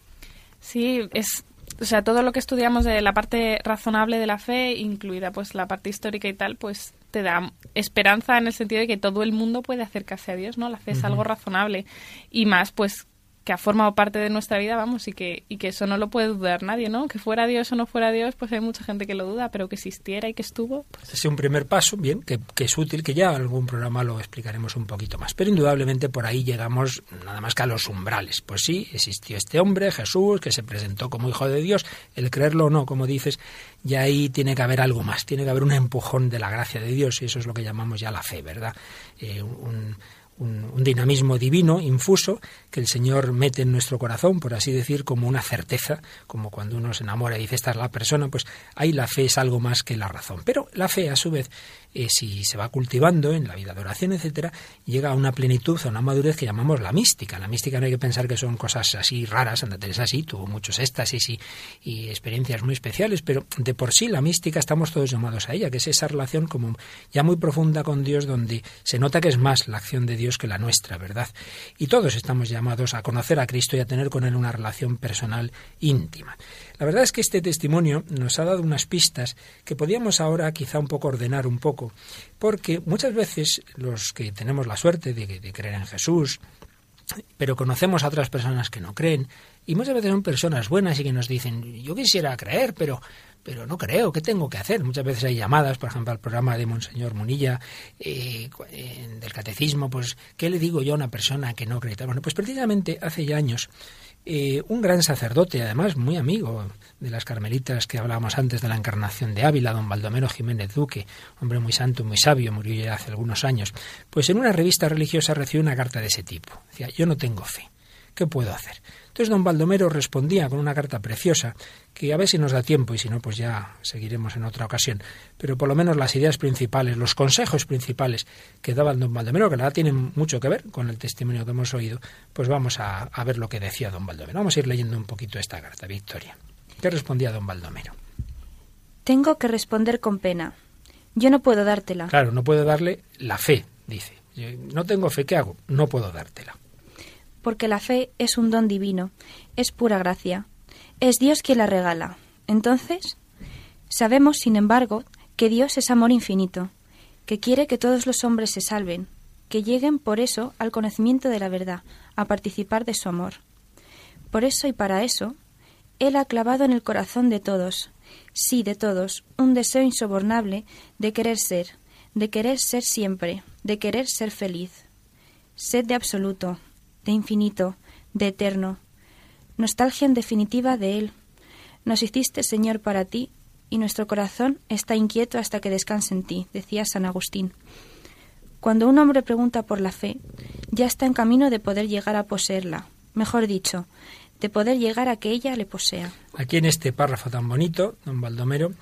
Sí, es o sea, todo lo que estudiamos de la parte razonable de la fe, incluida pues la parte histórica y tal, pues te da esperanza en el sentido de que todo el mundo puede acercarse a Dios, ¿no? La fe es algo razonable y más pues que ha formado parte de nuestra vida, vamos, y que, y que eso no lo puede dudar nadie, ¿no? Que fuera Dios o no fuera Dios, pues hay mucha gente que lo duda, pero que existiera y que estuvo. Pues... es un primer paso, bien, que, que, es útil, que ya algún programa lo explicaremos un poquito más. Pero indudablemente por ahí llegamos nada más que a los umbrales. Pues sí, existió este hombre, Jesús, que se presentó como hijo de Dios, el creerlo o no, como dices, ya ahí tiene que haber algo más, tiene que haber un empujón de la gracia de Dios, y eso es lo que llamamos ya la fe, ¿verdad? Eh, un un, dinamismo divino, infuso, que el Señor mete en nuestro corazón, por así decir, como una certeza, como cuando uno se enamora y dice esta es la persona, pues ahí la fe es algo más que la razón. Pero la fe, a su vez, eh, si se va cultivando en la vida de oración, etcétera, llega a una plenitud, a una madurez que llamamos la mística. La mística no hay que pensar que son cosas así raras, Santa Teresa sí, tuvo muchos éxtasis y, y experiencias muy especiales, pero de por sí la mística estamos todos llamados a ella, que es esa relación como ya muy profunda con Dios, donde se nota que es más la acción de Dios que la nuestra, ¿verdad? Y todos estamos llamados a conocer a Cristo y a tener con Él una relación personal íntima. La verdad es que este testimonio nos ha dado unas pistas que podíamos ahora quizá un poco ordenar un poco, porque muchas veces los que tenemos la suerte de, creer en Jesús, pero conocemos a otras personas que no creen, y muchas veces son personas buenas y que nos dicen, yo quisiera creer, pero pero no creo, ¿qué tengo que hacer? Muchas veces hay llamadas, por ejemplo, al programa de Monseñor Munilla eh, del Catecismo, pues, ¿qué le digo yo a una persona que no cree? Bueno, pues precisamente hace ya años eh, un gran sacerdote, además muy amigo de las carmelitas que hablábamos antes de la encarnación de Ávila, don Baldomero Jiménez Duque, hombre muy santo, muy sabio, murió ya hace algunos años, pues en una revista religiosa recibió una carta de ese tipo. Decía, yo no tengo fe, ¿qué puedo hacer? Entonces don Baldomero respondía con una carta preciosa, que a ver si nos da tiempo y si no, pues ya seguiremos en otra ocasión. Pero por lo menos las ideas principales, los consejos principales que daba don Baldomero, que la verdad tienen mucho que ver con el testimonio que hemos oído, pues vamos a, a ver lo que decía don Baldomero. Vamos a ir leyendo un poquito esta carta, Victoria. ¿Qué respondía don Baldomero? Tengo que responder con pena. Yo no puedo dártela. Claro, no puedo darle la fe, dice. No tengo fe, ¿qué hago? No puedo dártela porque la fe es un don divino, es pura gracia. Es Dios quien la regala. Entonces, sabemos, sin embargo, que Dios es amor infinito, que quiere que todos los hombres se salven, que lleguen por eso al conocimiento de la verdad, a participar de su amor. Por eso y para eso, Él ha clavado en el corazón de todos, sí, de todos, un deseo insobornable de querer ser, de querer ser siempre, de querer ser feliz. Sed de absoluto, de infinito, de eterno. Nostalgia en definitiva de Él. Nos hiciste, Señor, para ti, y nuestro corazón está inquieto hasta que descanse en ti, decía San Agustín. Cuando un hombre pregunta por la fe, ya está en camino de poder llegar a poseerla, mejor dicho, de poder llegar a que ella le posea. Aquí en este párrafo tan bonito, don Baldomero,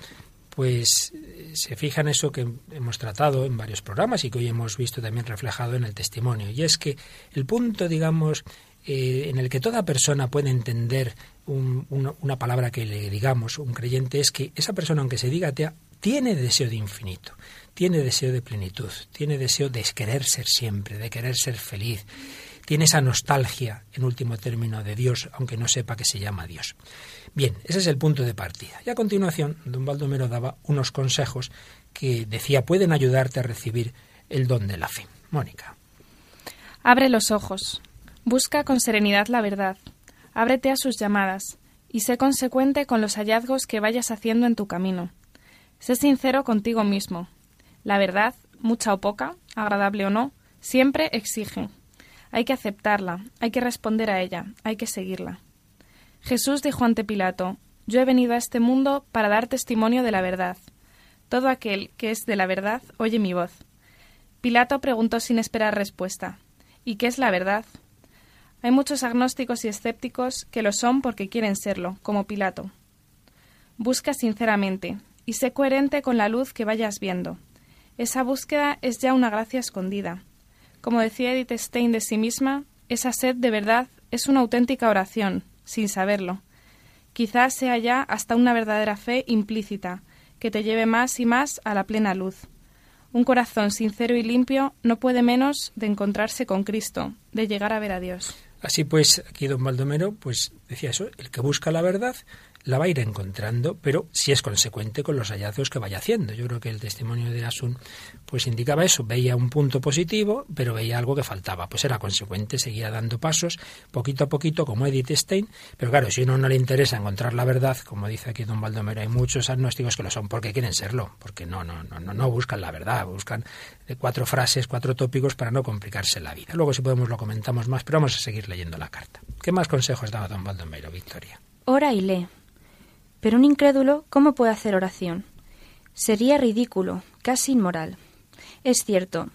pues se fija en eso que hemos tratado en varios programas y que hoy hemos visto también reflejado en el testimonio. Y es que el punto, digamos, eh, en el que toda persona puede entender una, una, palabra que le digamos, un creyente, es que esa persona, aunque se diga atea, tiene deseo de infinito, tiene deseo de plenitud, tiene deseo de querer ser siempre, de querer ser feliz, tiene esa nostalgia, en último término, de Dios, aunque no sepa que se llama Dios. Bien, ese es el punto de partida. Y a continuación, don Baldomero daba unos consejos que decía pueden ayudarte a recibir el don de la fe. Mónica. Abre los ojos. Busca con serenidad la verdad. Ábrete a sus llamadas y sé consecuente con los hallazgos que vayas haciendo en tu camino. Sé sincero contigo mismo. La verdad, mucha o poca, agradable o no, siempre exige. Hay que aceptarla, hay que responder a ella, hay que seguirla. Jesús dijo ante Pilato, Yo he venido a este mundo para dar testimonio de la verdad. Todo aquel que es de la verdad oye mi voz. Pilato preguntó sin esperar respuesta, ¿Y qué es la verdad? Hay muchos agnósticos y escépticos que lo son porque quieren serlo, como Pilato. Busca sinceramente y sé coherente con la luz que vayas viendo. Esa búsqueda es ya una gracia escondida. Como decía Edith Stein de sí misma, esa sed de verdad es una auténtica oración, sin saberlo. Quizás sea ya hasta una verdadera fe implícita, que te lleve más y más a la plena luz. Un corazón sincero y limpio no puede menos de encontrarse con Cristo, de llegar a ver a Dios. Así pues, aquí don Baldomero pues decía eso, el que busca la verdad la va a ir encontrando, pero si es consecuente con los hallazgos que vaya haciendo. Yo creo que el testimonio de Asun pues indicaba eso, veía un punto positivo, pero veía algo que faltaba, pues era consecuente, seguía dando pasos poquito a poquito como Edith Stein, pero claro, si a uno no le interesa encontrar la verdad, como dice aquí don Baldomero, hay muchos agnósticos que lo son porque quieren serlo, porque no no no no, no buscan la verdad, buscan cuatro frases, cuatro tópicos para no complicarse la vida. Luego si podemos lo comentamos más, pero vamos a seguir leyendo la carta. ¿Qué más consejos daba don Baldomero, Victoria? Ora y lee. Pero un incrédulo, ¿cómo puede hacer oración? Sería ridículo, casi inmoral. Es cierto,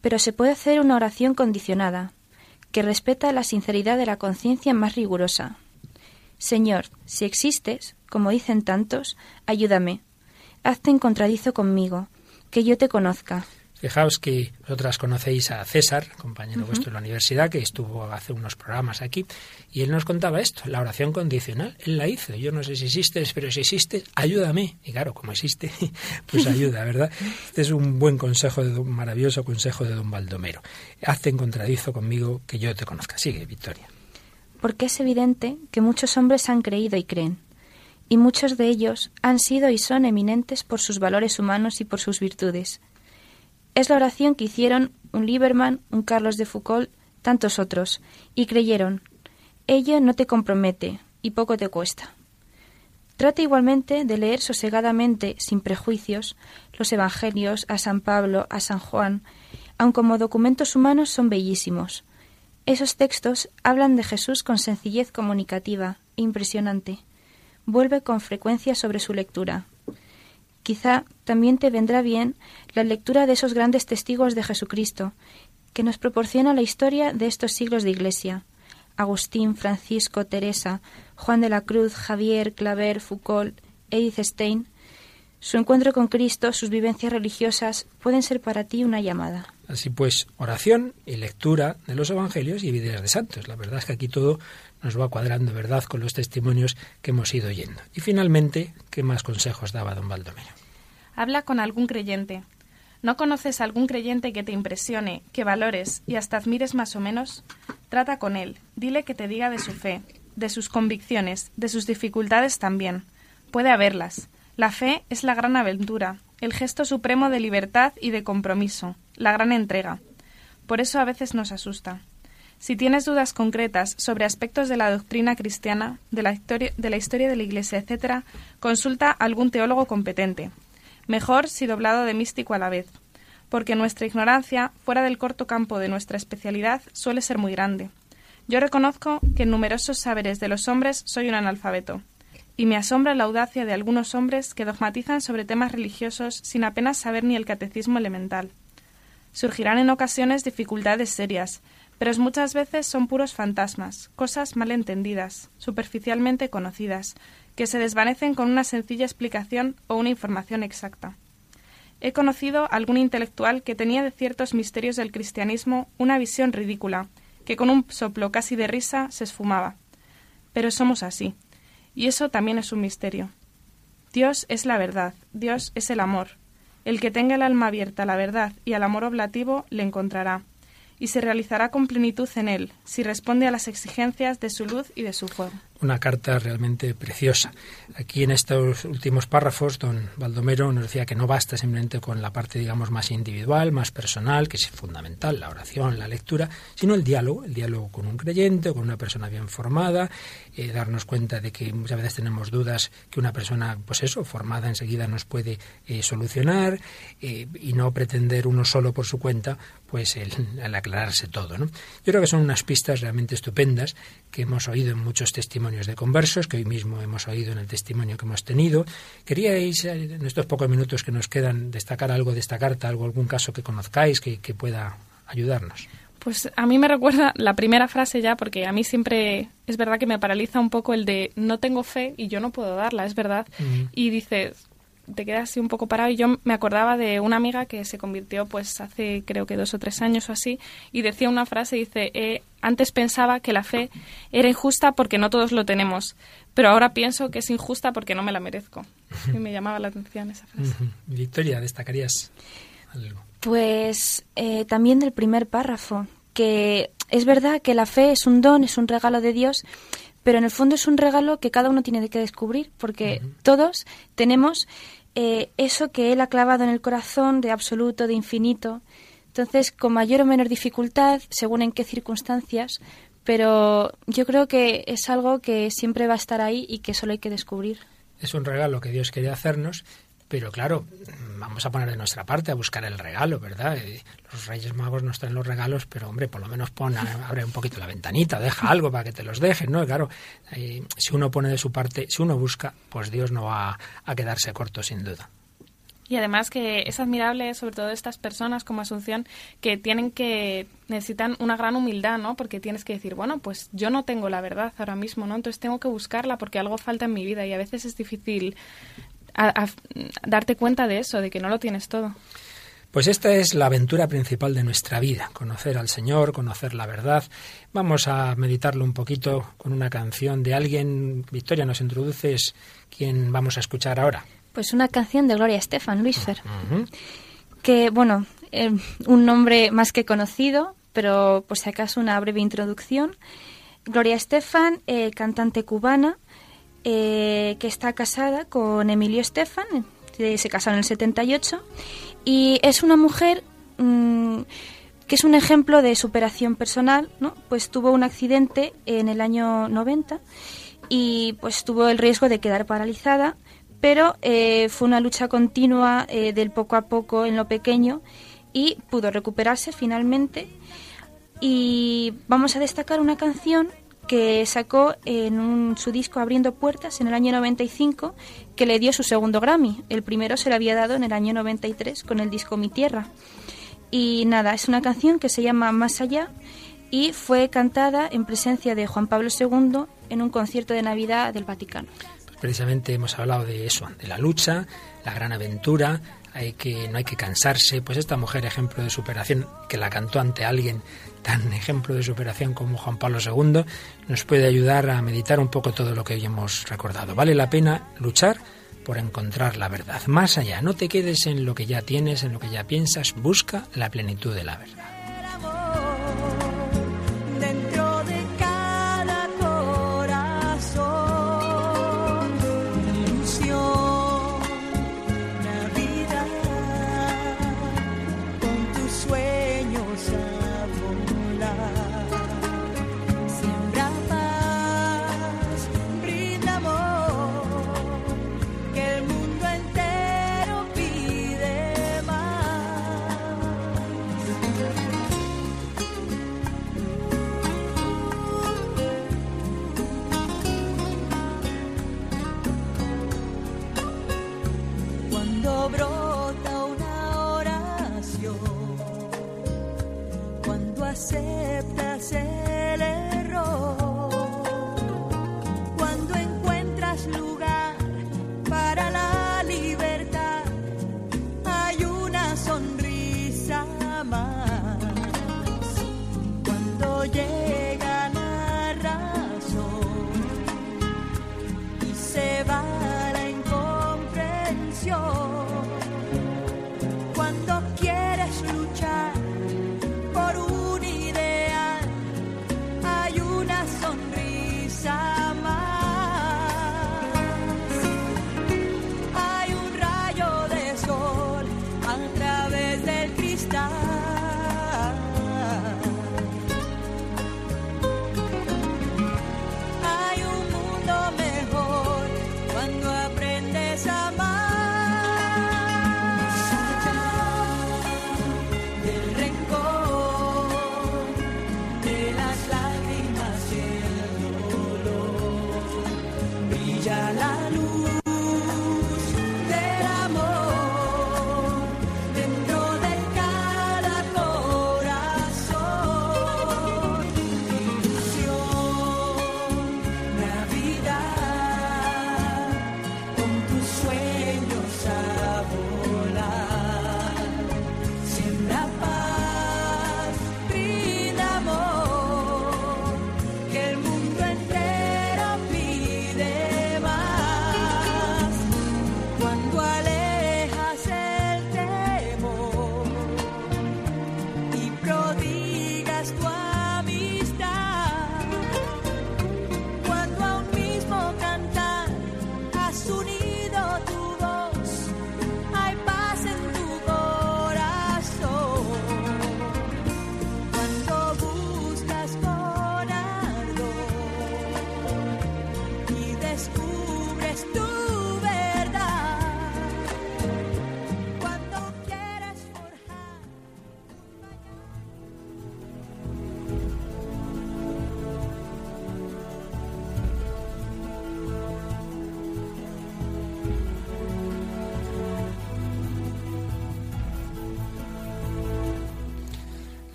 pero se puede hacer una oración condicionada, que respeta la sinceridad de la conciencia más rigurosa. Señor, si existes, como dicen tantos, ayúdame. Hazte en contradizo conmigo, que yo te conozca. Fijaos que vosotras conocéis a César, compañero vuestro de la universidad, que estuvo hace unos programas aquí, y él nos contaba esto, la oración condicional. Él la hizo. Yo no sé si existes, pero si existes, ayúdame. Y claro, como existe, pues ayuda, ¿verdad? Este es un buen consejo, de un maravilloso consejo de don Baldomero. Hazte en contradizo conmigo que yo te conozca. Sigue, Victoria. Porque es evidente que muchos hombres han creído y creen, y muchos de ellos han sido y son eminentes por sus valores humanos y por sus virtudes es la oración que hicieron un Lieberman, un Carlos de Foucault, tantos otros, y creyeron. Ello no te compromete y poco te cuesta. Trata igualmente de leer sosegadamente, sin prejuicios, los Evangelios a San Pablo, a San Juan, aun como documentos humanos son bellísimos. Esos textos hablan de Jesús con sencillez comunicativa impresionante. Vuelve con frecuencia sobre su lectura. Quizá también te vendrá bien la lectura de esos grandes testigos de Jesucristo, que nos proporciona la historia de estos siglos de Iglesia. Agustín, Francisco, Teresa, Juan de la Cruz, Javier, Claver, Foucault, Edith Stein. Su encuentro con Cristo, sus vivencias religiosas, pueden ser para ti una llamada. Así pues, oración y lectura de los Evangelios y vidas de santos. La verdad es que aquí todo nos va cuadrando, ¿verdad?, con los testimonios que hemos ido oyendo. Y finalmente, ¿qué más consejos daba don Baldomero? Habla con algún creyente. ¿No conoces algún creyente que te impresione, que valores y hasta admires más o menos? Trata con él, dile que te diga de su fe, de sus convicciones, de sus dificultades también. Puede haberlas. La fe es la gran aventura, el gesto supremo de libertad y de compromiso, la gran entrega. Por eso a veces nos asusta. Si tienes dudas concretas sobre aspectos de la doctrina cristiana, de la historia de la, Iglesia, etc., consulta a algún teólogo competente. Mejor si doblado de místico a la vez, porque nuestra ignorancia, fuera del corto campo de nuestra especialidad, suele ser muy grande. Yo reconozco que en numerosos saberes de los hombres soy un analfabeto, y me asombra la audacia de algunos hombres que dogmatizan sobre temas religiosos sin apenas saber ni el catecismo elemental. Surgirán en ocasiones dificultades serias, pero muchas veces son puros fantasmas, cosas mal entendidas, superficialmente conocidas, que se desvanecen con una sencilla explicación o una información exacta. He conocido algún intelectual que tenía de ciertos misterios del cristianismo una visión ridícula, que con un soplo casi de risa se esfumaba. Pero somos así, y eso también es un misterio. Dios es la verdad, Dios es el amor. El que tenga el alma abierta a la verdad y al amor oblativo le encontrará y se realizará con plenitud en él, si responde a las exigencias de su luz y de su fuego una carta realmente preciosa. Aquí en estos últimos párrafos, don Baldomero nos decía que no basta simplemente con la parte, digamos, más individual, más personal, que es fundamental, la oración, la lectura, sino el diálogo, el diálogo con un creyente, con una persona bien formada, eh, darnos cuenta de que muchas veces tenemos dudas que una persona, pues eso, formada enseguida nos puede eh, solucionar eh, y no pretender uno solo por su cuenta, pues el, el aclararse todo. ¿no? Yo creo que son unas pistas realmente estupendas que hemos oído en muchos testimonios de conversos que hoy mismo hemos oído en el testimonio que hemos tenido. ¿Queríais, eh, en estos pocos minutos que nos quedan, destacar algo de esta carta, algo, algún caso que conozcáis que, pueda ayudarnos? Pues a mí me recuerda la primera frase ya, porque a mí siempre es verdad que me paraliza un poco el de no tengo fe y yo no puedo darla, es verdad. Y dices, te quedas así un poco parado y yo me acordaba de una amiga que se convirtió pues hace creo que dos o tres años o así y decía una frase, dice, eh, antes pensaba que la fe era injusta porque no todos lo tenemos, pero ahora pienso que es injusta porque no me la merezco. Y me llamaba la atención esa frase. Victoria, ¿destacarías algo? Pues eh, también del primer párrafo, que es verdad que la fe es un don, es un regalo de Dios, pero en el fondo es un regalo que cada uno tiene que descubrir, porque todos tenemos eh, eso que Él ha clavado en el corazón de absoluto, de infinito. Entonces, con mayor o menor dificultad, según en qué circunstancias, pero yo creo que es algo que siempre va a estar ahí y que solo hay que descubrir. Es un regalo que Dios quiere hacernos pero claro, vamos a poner de nuestra parte a buscar el regalo, ¿verdad? Los Reyes Magos nos traen los regalos, pero hombre, por lo menos pon, abre un poquito la ventanita, deja algo para que te los dejen, ¿no? claro, eh, si uno pone de su parte, si uno busca, pues Dios no va a quedarse corto sin duda. Y además que es admirable, sobre todo estas personas como Asunción, que tienen que, necesitan una gran humildad, ¿no? Porque tienes que decir, bueno, pues yo no tengo la verdad ahora mismo, ¿no? Entonces tengo que buscarla porque algo falta en mi vida y a veces es difícil a, darte cuenta de eso, de que no lo tienes todo. Pues esta es la aventura principal de nuestra vida, conocer al Señor, conocer la verdad. Vamos a meditarlo un poquito con una canción de alguien. Victoria, nos introduces quién vamos a escuchar ahora. Pues una canción de Gloria Estefan, Luis Fer. Que, bueno, eh, un nombre más que conocido, pero por si acaso una breve introducción. Gloria Estefan, eh, cantante cubana, eh, que está casada con Emilio Estefan, se casaron en el 78, y es una mujer mm, que es un ejemplo de superación personal, ¿no? Pues tuvo un accidente en el año 90 y pues tuvo el riesgo de quedar paralizada, pero eh, fue una lucha continua eh, del poco a poco en lo pequeño y pudo recuperarse finalmente. Y vamos a destacar una canción que sacó en su disco Abriendo Puertas en el año 95, que le dio su segundo Grammy. El primero se le había dado en el año 93 con el disco Mi Tierra. Y nada, es una canción que se llama Más allá y fue cantada en presencia de Juan Pablo II en un concierto de Navidad del Vaticano. Pues precisamente hemos hablado de eso, de la lucha, la gran aventura, hay que, no hay que cansarse. Pues esta mujer, ejemplo de superación, que la cantó ante alguien tan ejemplo de superación como Juan Pablo II, nos puede ayudar a meditar un poco todo lo que hoy hemos recordado. Vale la pena luchar por encontrar la verdad. Más allá, no te quedes en lo que ya tienes, en lo que ya piensas, busca la plenitud de la verdad.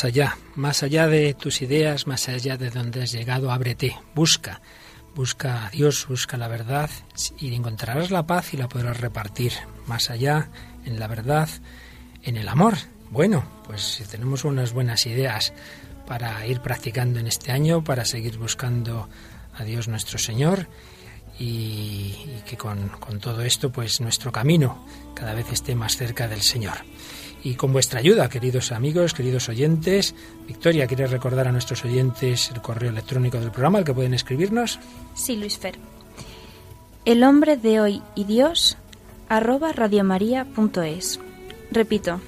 Más allá, más allá de tus ideas, más allá de donde has llegado, ábrete, busca, busca a Dios, busca la verdad y encontrarás la paz y la podrás repartir. Más allá, en la verdad, en el amor. Bueno, pues si tenemos unas buenas ideas para ir practicando en este año, para seguir buscando a Dios nuestro Señor y, que con, con todo esto, pues nuestro camino cada vez esté más cerca del Señor y con vuestra ayuda, queridos amigos, queridos oyentes. Victoria, ¿quieres recordar a nuestros oyentes el correo electrónico del programa al que pueden escribirnos? Sí, Luis Fer. El hombre de hoy y Dios arroba radiomaria.es. Repito,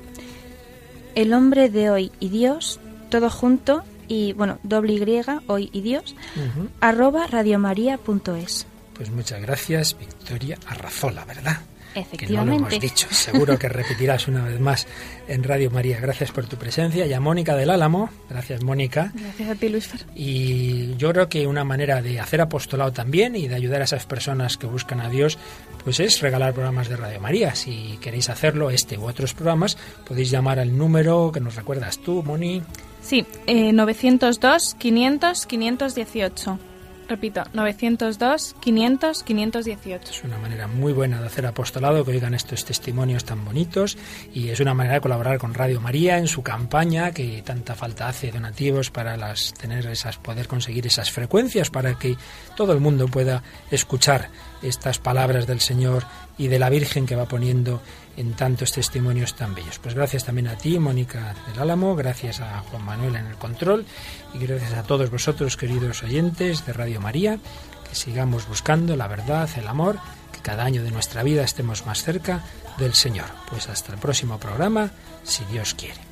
el hombre de hoy y Dios, todo junto y, bueno, doble Y, hoy y Dios, Ujú. arroba radiomaria.es. Pues muchas gracias, Victoria Arrazola, ¿verdad? Que no lo Efectivamente. hemos dicho. Seguro que repetirás una vez más en Radio María. Gracias por tu presencia. Y a Mónica del Álamo. Gracias, Mónica. Gracias a ti, Luis Fer. Y yo creo que una manera de hacer apostolado también y de ayudar a esas personas que buscan a Dios, pues es regalar programas de Radio María. Si queréis hacerlo, este u otros programas, podéis llamar al número que nos recuerdas tú, Moni. Sí, eh, 902 500 518. Repito, 902 500 518. Es una manera muy buena de hacer apostolado, que oigan estos testimonios tan bonitos y es una manera de colaborar con Radio María en su campaña que tanta falta hace donativos para las tener esas poder conseguir esas frecuencias para que todo el mundo pueda escuchar estas palabras del Señor y de la Virgen que va poniendo en tantos testimonios tan bellos. Pues gracias también a ti, Mónica del Álamo, gracias a Juan Manuel en el control y gracias a todos vosotros, queridos oyentes de Radio María, que sigamos buscando la verdad, el amor, que cada año de nuestra vida estemos más cerca del Señor. Pues hasta el próximo programa, si Dios quiere.